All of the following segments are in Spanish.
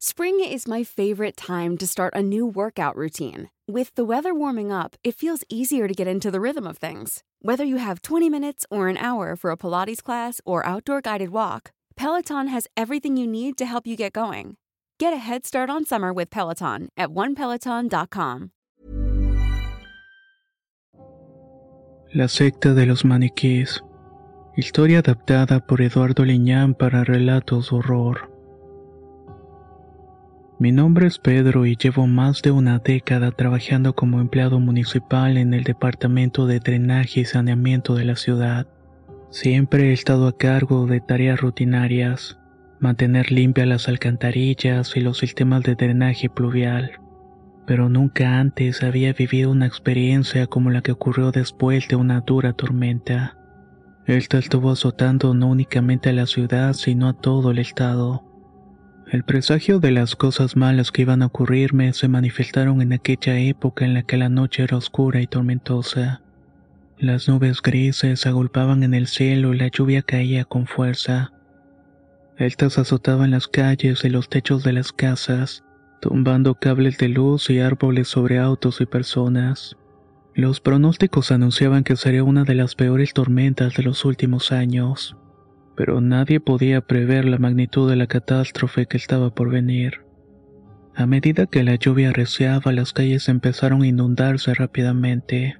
Spring is my favorite time to start a new workout routine. With the weather warming up, it feels easier to get into the rhythm of things. Whether you have 20 minutes or an hour for a Pilates class or outdoor guided walk, Peloton has everything you need to help you get going. Get a head start on summer with Peloton at onepeloton.com. La secta de los maniquís. Historia adaptada por Eduardo Liñán para relatos horror. Mi nombre es Pedro y llevo más de una década trabajando como empleado municipal en el departamento de drenaje y saneamiento de la ciudad. Siempre he estado a cargo de tareas rutinarias, mantener limpias las alcantarillas y los sistemas de drenaje pluvial. Pero nunca antes había vivido una experiencia como la que ocurrió después de una dura tormenta. Esta estuvo azotando no únicamente a la ciudad, sino a todo el estado. El presagio de las cosas malas que iban a ocurrirme se manifestaron en aquella época en la que la noche era oscura y tormentosa. Las nubes grises agolpaban en el cielo y la lluvia caía con fuerza. Estas azotaban las calles y los techos de las casas, tumbando cables de luz y árboles sobre autos y personas. Los pronósticos anunciaban que sería una de las peores tormentas de los últimos años pero nadie podía prever la magnitud de la catástrofe que estaba por venir. A medida que la lluvia arreciaba, las calles empezaron a inundarse rápidamente.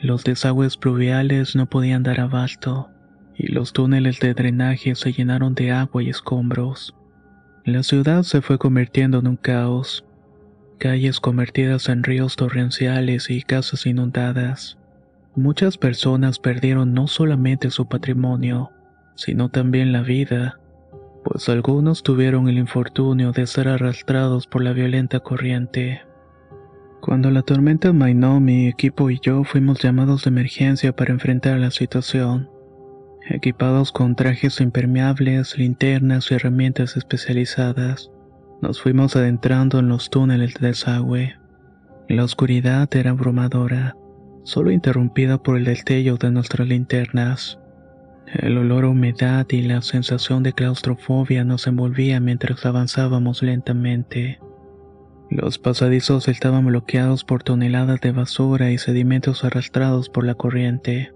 Los desagües pluviales no podían dar abasto, y los túneles de drenaje se llenaron de agua y escombros. La ciudad se fue convirtiendo en un caos. Calles convertidas en ríos torrenciales y casas inundadas. Muchas personas perdieron no solamente su patrimonio, sino también la vida, pues algunos tuvieron el infortunio de ser arrastrados por la violenta corriente. Cuando la tormenta mainó, mi equipo y yo fuimos llamados de emergencia para enfrentar la situación. Equipados con trajes impermeables, linternas y herramientas especializadas, nos fuimos adentrando en los túneles de desagüe. La oscuridad era abrumadora, solo interrumpida por el destello de nuestras linternas. El olor a humedad y la sensación de claustrofobia nos envolvía mientras avanzábamos lentamente. Los pasadizos estaban bloqueados por toneladas de basura y sedimentos arrastrados por la corriente.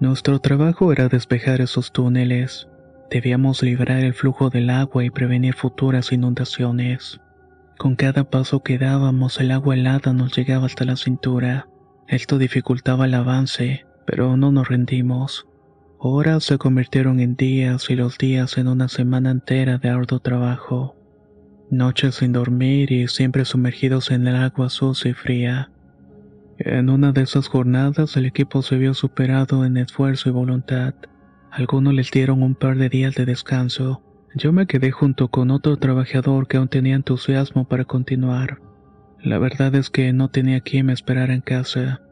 Nuestro trabajo era despejar esos túneles. Debíamos liberar el flujo del agua y prevenir futuras inundaciones. Con cada paso que dábamos el agua helada nos llegaba hasta la cintura. Esto dificultaba el avance, pero no nos rendimos. Horas se convirtieron en días y los días en una semana entera de arduo trabajo. Noches sin dormir y siempre sumergidos en el agua sucia y fría. En una de esas jornadas el equipo se vio superado en esfuerzo y voluntad. Algunos les dieron un par de días de descanso. Yo me quedé junto con otro trabajador que aún tenía entusiasmo para continuar. La verdad es que no tenía quien me esperara en casa.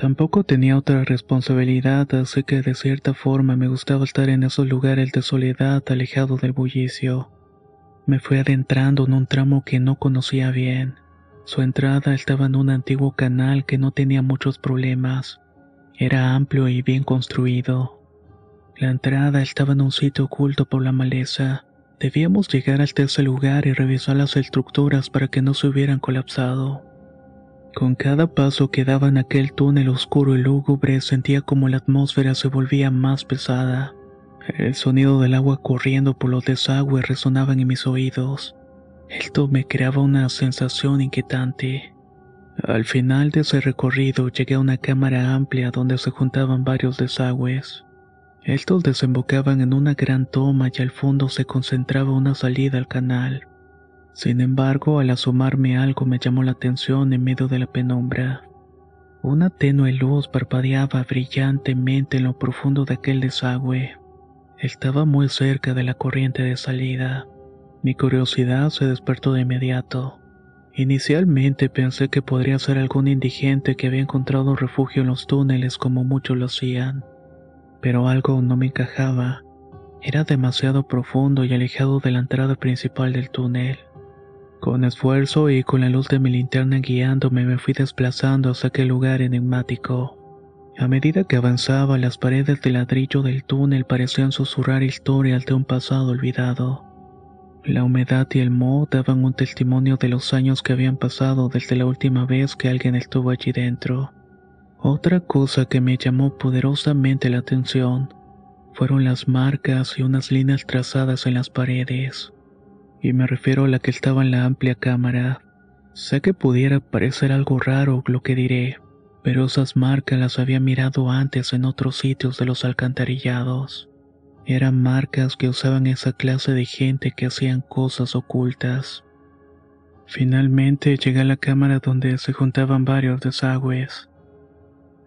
Tampoco tenía otra responsabilidad, así que de cierta forma me gustaba estar en esos lugares de soledad alejado del bullicio. Me fui adentrando en un tramo que no conocía bien. Su entrada estaba en un antiguo canal que no tenía muchos problemas. Era amplio y bien construido. La entrada estaba en un sitio oculto por la maleza. Debíamos llegar hasta ese lugar y revisar las estructuras para que no se hubieran colapsado. Con cada paso que daba en aquel túnel oscuro y lúgubre sentía como la atmósfera se volvía más pesada. El sonido del agua corriendo por los desagües resonaba en mis oídos. Esto me creaba una sensación inquietante. Al final de ese recorrido llegué a una cámara amplia donde se juntaban varios desagües. Estos desembocaban en una gran toma y al fondo se concentraba una salida al canal. Sin embargo, al asomarme algo me llamó la atención en medio de la penumbra. Una tenue luz parpadeaba brillantemente en lo profundo de aquel desagüe. Estaba muy cerca de la corriente de salida. Mi curiosidad se despertó de inmediato. Inicialmente pensé que podría ser algún indigente que había encontrado refugio en los túneles como muchos lo hacían. Pero algo no me encajaba. Era demasiado profundo y alejado de la entrada principal del túnel. Con esfuerzo y con la luz de mi linterna guiándome me fui desplazando hacia aquel lugar enigmático. A medida que avanzaba, las paredes de ladrillo del túnel parecían susurrar historias de un pasado olvidado. La humedad y el moho daban un testimonio de los años que habían pasado desde la última vez que alguien estuvo allí dentro. Otra cosa que me llamó poderosamente la atención fueron las marcas y unas líneas trazadas en las paredes. Y me refiero a la que estaba en la amplia cámara. Sé que pudiera parecer algo raro lo que diré, pero esas marcas las había mirado antes en otros sitios de los alcantarillados. Eran marcas que usaban esa clase de gente que hacían cosas ocultas. Finalmente llegué a la cámara donde se juntaban varios desagües.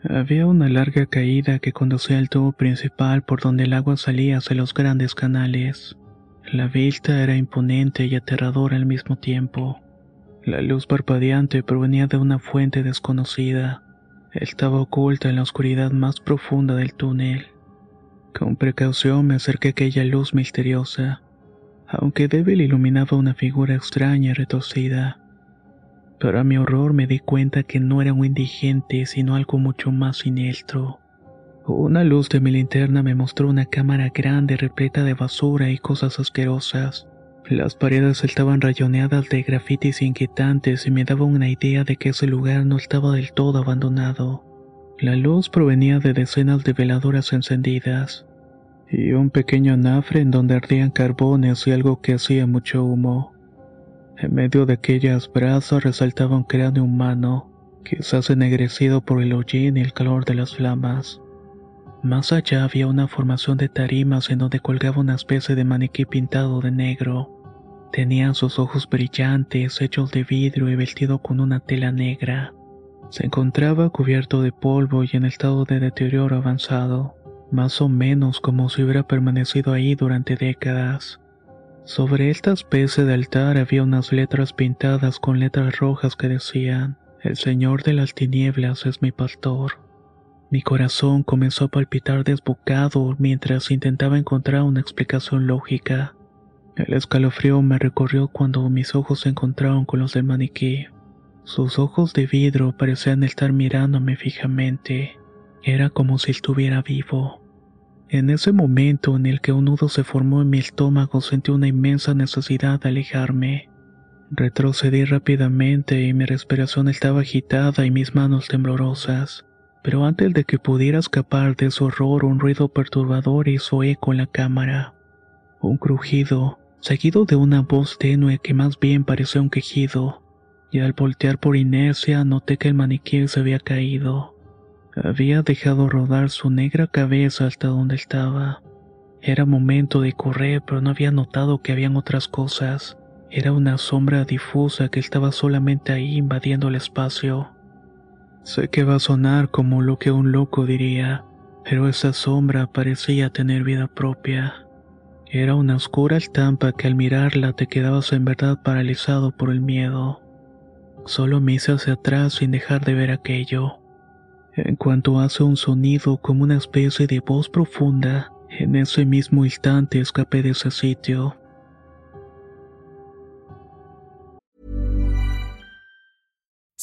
Había una larga caída que conducía al tubo principal por donde el agua salía hacia los grandes canales. La vista era imponente y aterradora al mismo tiempo. La luz parpadeante provenía de una fuente desconocida. Estaba oculta en la oscuridad más profunda del túnel. Con precaución me acerqué a aquella luz misteriosa, aunque débil iluminaba una figura extraña y retorcida. Para mi horror me di cuenta que no era un indigente, sino algo mucho más siniestro. Una luz de mi linterna me mostró una cámara grande repleta de basura y cosas asquerosas. Las paredes estaban rayoneadas de grafitis inquietantes y me daba una idea de que ese lugar no estaba del todo abandonado. La luz provenía de decenas de veladoras encendidas y un pequeño anafre en donde ardían carbones y algo que hacía mucho humo. En medio de aquellas brasas resaltaba un cráneo humano, quizás ennegrecido por el hollín y el calor de las flamas. Más allá había una formación de tarimas en donde colgaba una especie de maniquí pintado de negro. Tenía sus ojos brillantes, hechos de vidrio y vestido con una tela negra. Se encontraba cubierto de polvo y en estado de deterioro avanzado, más o menos como si hubiera permanecido ahí durante décadas. Sobre esta especie de altar había unas letras pintadas con letras rojas que decían, El Señor de las Tinieblas es mi pastor. Mi corazón comenzó a palpitar desbocado mientras intentaba encontrar una explicación lógica. El escalofrío me recorrió cuando mis ojos se encontraron con los del maniquí. Sus ojos de vidrio parecían estar mirándome fijamente. Era como si estuviera vivo. En ese momento en el que un nudo se formó en mi estómago sentí una inmensa necesidad de alejarme. Retrocedí rápidamente y mi respiración estaba agitada y mis manos temblorosas. Pero antes de que pudiera escapar de su horror un ruido perturbador hizo eco en la cámara. Un crujido, seguido de una voz tenue que más bien parecía un quejido y al voltear por inercia noté que el maniquí se había caído. Había dejado rodar su negra cabeza hasta donde estaba. Era momento de correr, pero no había notado que habían otras cosas. Era una sombra difusa que estaba solamente ahí invadiendo el espacio. Sé que va a sonar como lo que un loco diría, pero esa sombra parecía tener vida propia. Era una oscura estampa que al mirarla te quedabas en verdad paralizado por el miedo. Solo me hice hacia atrás sin dejar de ver aquello. En cuanto hace un sonido como una especie de voz profunda, en ese mismo instante escapé de ese sitio.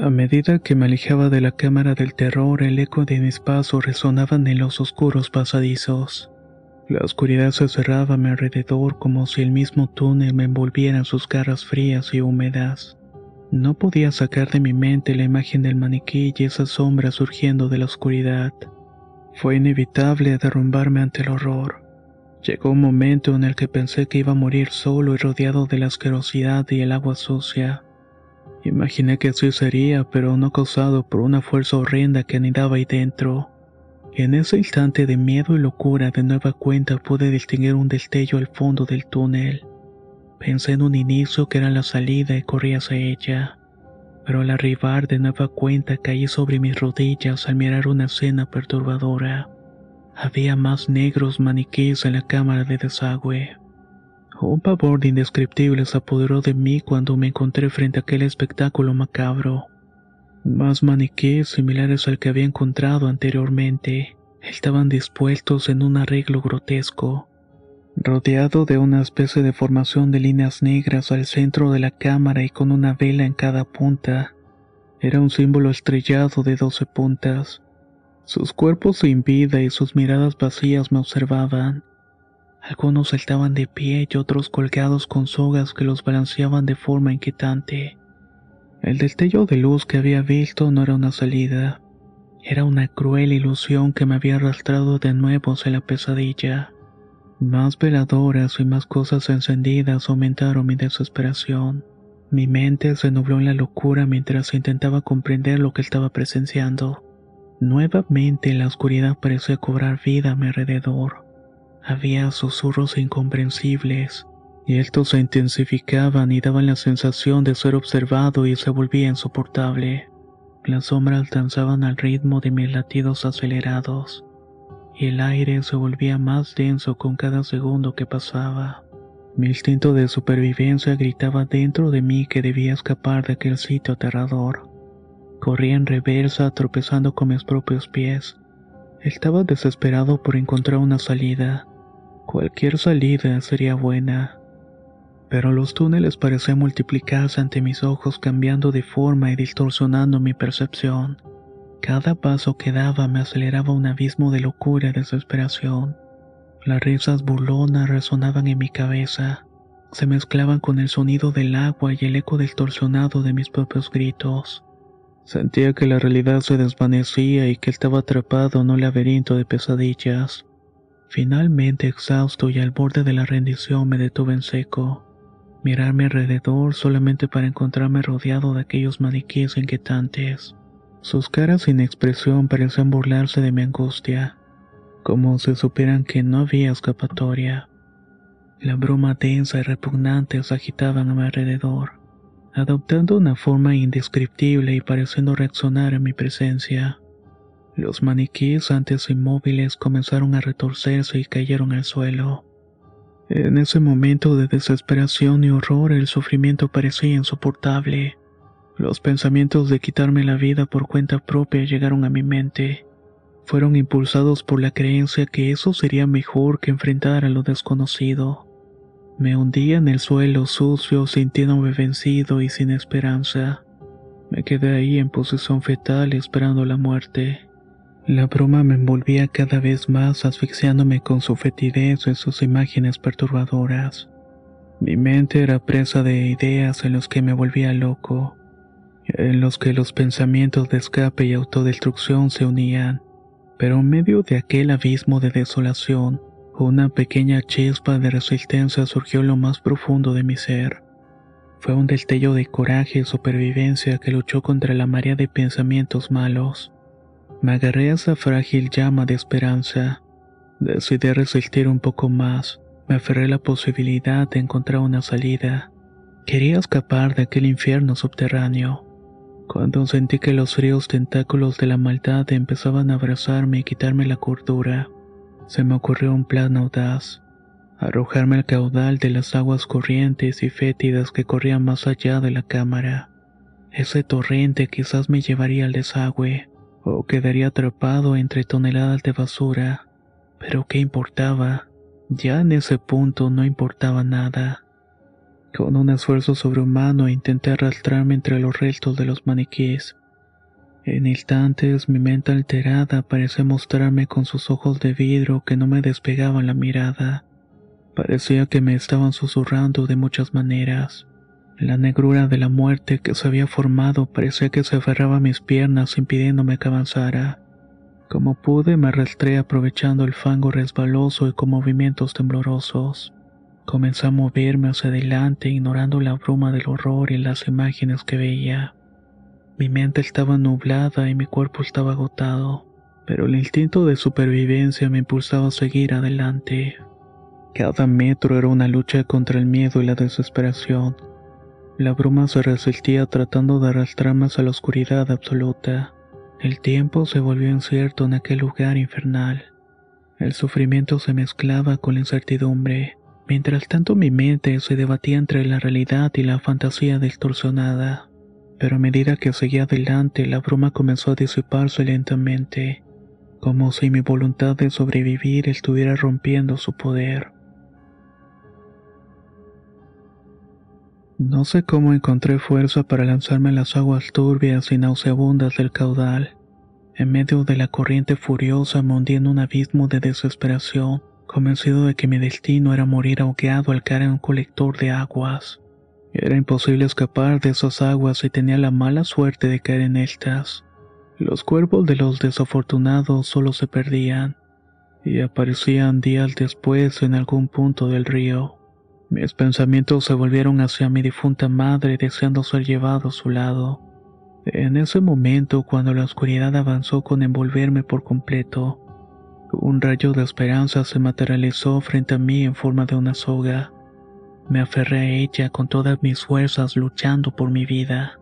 A medida que me alejaba de la cámara del terror, el eco de mis pasos resonaban en los oscuros pasadizos. La oscuridad se cerraba a mi alrededor como si el mismo túnel me envolviera en sus garras frías y húmedas. No podía sacar de mi mente la imagen del maniquí y esa sombra surgiendo de la oscuridad. Fue inevitable derrumbarme ante el horror. Llegó un momento en el que pensé que iba a morir solo y rodeado de la asquerosidad y el agua sucia. Imaginé que así sería, pero no causado por una fuerza horrenda que anidaba ahí dentro. En ese instante de miedo y locura de nueva cuenta pude distinguir un destello al fondo del túnel. Pensé en un inicio que era la salida y corrí hacia ella. Pero al arribar de nueva cuenta caí sobre mis rodillas al mirar una escena perturbadora. Había más negros maniquíes en la cámara de desagüe. Un pavor indescriptible se apoderó de mí cuando me encontré frente a aquel espectáculo macabro. Más maniquíes similares al que había encontrado anteriormente estaban dispuestos en un arreglo grotesco, rodeado de una especie de formación de líneas negras al centro de la cámara y con una vela en cada punta. Era un símbolo estrellado de doce puntas. Sus cuerpos sin vida y sus miradas vacías me observaban. Algunos estaban de pie y otros colgados con sogas que los balanceaban de forma inquietante. El destello de luz que había visto no era una salida, era una cruel ilusión que me había arrastrado de nuevo hacia la pesadilla. Más veladoras y más cosas encendidas aumentaron mi desesperación. Mi mente se nubló en la locura mientras intentaba comprender lo que estaba presenciando. Nuevamente la oscuridad parecía cobrar vida a mi alrededor. Había susurros incomprensibles, y estos se intensificaban y daban la sensación de ser observado y se volvía insoportable. Las sombras danzaban al ritmo de mis latidos acelerados, y el aire se volvía más denso con cada segundo que pasaba. Mi instinto de supervivencia gritaba dentro de mí que debía escapar de aquel sitio aterrador. Corrí en reversa tropezando con mis propios pies. Estaba desesperado por encontrar una salida Cualquier salida sería buena. Pero los túneles parecían multiplicarse ante mis ojos cambiando de forma y distorsionando mi percepción. Cada paso que daba me aceleraba un abismo de locura y desesperación. Las risas burlonas resonaban en mi cabeza, se mezclaban con el sonido del agua y el eco distorsionado de mis propios gritos. Sentía que la realidad se desvanecía y que estaba atrapado en un laberinto de pesadillas. Finalmente, exhausto y al borde de la rendición, me detuve en seco. Mirarme alrededor solamente para encontrarme rodeado de aquellos maniquíes inquietantes. Sus caras sin expresión parecían burlarse de mi angustia, como si supieran que no había escapatoria. La bruma densa y repugnante se agitaban a mi alrededor, adoptando una forma indescriptible y pareciendo reaccionar a mi presencia. Los maniquíes antes inmóviles comenzaron a retorcerse y cayeron al suelo. En ese momento de desesperación y horror el sufrimiento parecía insoportable. Los pensamientos de quitarme la vida por cuenta propia llegaron a mi mente. Fueron impulsados por la creencia que eso sería mejor que enfrentar a lo desconocido. Me hundía en el suelo sucio, sintiéndome vencido y sin esperanza. Me quedé ahí en posición fetal esperando la muerte. La bruma me envolvía cada vez más asfixiándome con su fetidez y sus imágenes perturbadoras. Mi mente era presa de ideas en los que me volvía loco, en los que los pensamientos de escape y autodestrucción se unían, pero en medio de aquel abismo de desolación, una pequeña chispa de resistencia surgió lo más profundo de mi ser. Fue un destello de coraje y supervivencia que luchó contra la marea de pensamientos malos. Me agarré a esa frágil llama de esperanza. Decidí resistir un poco más. Me aferré a la posibilidad de encontrar una salida. Quería escapar de aquel infierno subterráneo. Cuando sentí que los fríos tentáculos de la maldad empezaban a abrazarme y quitarme la cordura, se me ocurrió un plan audaz. Arrojarme al caudal de las aguas corrientes y fétidas que corrían más allá de la cámara. Ese torrente quizás me llevaría al desagüe o quedaría atrapado entre toneladas de basura. Pero ¿qué importaba? Ya en ese punto no importaba nada. Con un esfuerzo sobrehumano intenté arrastrarme entre los restos de los maniquíes. En instantes mi mente alterada parecía mostrarme con sus ojos de vidrio que no me despegaban la mirada. Parecía que me estaban susurrando de muchas maneras. La negrura de la muerte que se había formado parecía que se aferraba a mis piernas impidiéndome que avanzara. Como pude me arrastré aprovechando el fango resbaloso y con movimientos temblorosos. Comencé a moverme hacia adelante, ignorando la bruma del horror y las imágenes que veía. Mi mente estaba nublada y mi cuerpo estaba agotado, pero el instinto de supervivencia me impulsaba a seguir adelante. Cada metro era una lucha contra el miedo y la desesperación. La bruma se resistía tratando de arrastrarme a la oscuridad absoluta. El tiempo se volvió incierto en aquel lugar infernal. El sufrimiento se mezclaba con la incertidumbre, mientras tanto mi mente se debatía entre la realidad y la fantasía distorsionada. Pero a medida que seguía adelante, la bruma comenzó a disiparse lentamente, como si mi voluntad de sobrevivir estuviera rompiendo su poder. No sé cómo encontré fuerza para lanzarme a las aguas turbias y nauseabundas del caudal. En medio de la corriente furiosa me hundí en un abismo de desesperación, convencido de que mi destino era morir ahogado al caer en un colector de aguas. Era imposible escapar de esas aguas y tenía la mala suerte de caer en estas. Los cuerpos de los desafortunados solo se perdían y aparecían días después en algún punto del río. Mis pensamientos se volvieron hacia mi difunta madre deseando ser llevado a su lado. En ese momento, cuando la oscuridad avanzó con envolverme por completo, un rayo de esperanza se materializó frente a mí en forma de una soga. Me aferré a ella con todas mis fuerzas luchando por mi vida.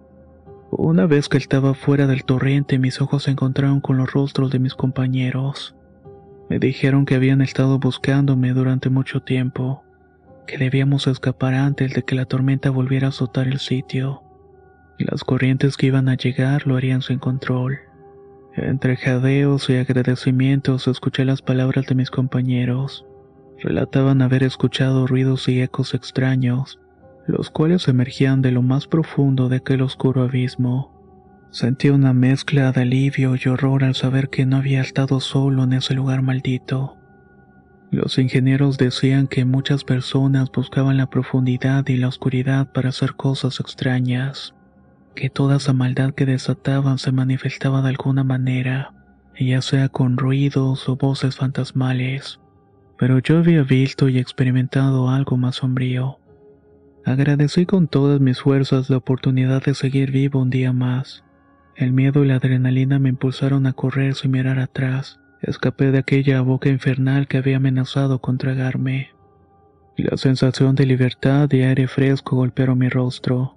Una vez que estaba fuera del torrente, mis ojos se encontraron con los rostros de mis compañeros. Me dijeron que habían estado buscándome durante mucho tiempo que debíamos escapar antes de que la tormenta volviera a azotar el sitio. Las corrientes que iban a llegar lo harían sin control. Entre jadeos y agradecimientos escuché las palabras de mis compañeros. Relataban haber escuchado ruidos y ecos extraños, los cuales emergían de lo más profundo de aquel oscuro abismo. Sentí una mezcla de alivio y horror al saber que no había estado solo en ese lugar maldito. Los ingenieros decían que muchas personas buscaban la profundidad y la oscuridad para hacer cosas extrañas, que toda esa maldad que desataban se manifestaba de alguna manera, ya sea con ruidos o voces fantasmales. Pero yo había visto y experimentado algo más sombrío. Agradecí con todas mis fuerzas la oportunidad de seguir vivo un día más. El miedo y la adrenalina me impulsaron a correr sin mirar atrás Escapé de aquella boca infernal que había amenazado con tragarme. La sensación de libertad y aire fresco golpearon mi rostro.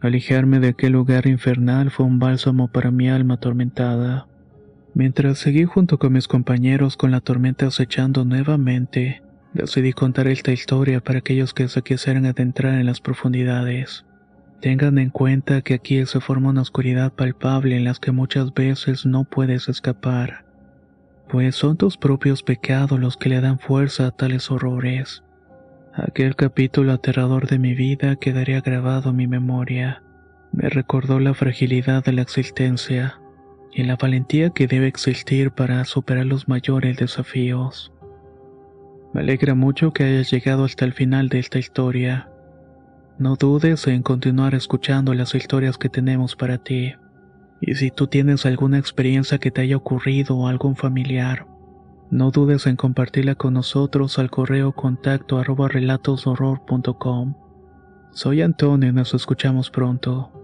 Alejarme de aquel lugar infernal fue un bálsamo para mi alma atormentada. Mientras seguí junto con mis compañeros con la tormenta acechando nuevamente, decidí contar esta historia para aquellos que se quisieran adentrar en las profundidades. Tengan en cuenta que aquí se forma una oscuridad palpable en las que muchas veces no puedes escapar pues son tus propios pecados los que le dan fuerza a tales horrores. Aquel capítulo aterrador de mi vida quedaría grabado en mi memoria. Me recordó la fragilidad de la existencia y la valentía que debe existir para superar los mayores desafíos. Me alegra mucho que hayas llegado hasta el final de esta historia. No dudes en continuar escuchando las historias que tenemos para ti. Y si tú tienes alguna experiencia que te haya ocurrido o algún familiar, no dudes en compartirla con nosotros al correo contacto arroba relatoshorror.com. Soy Antonio y nos escuchamos pronto.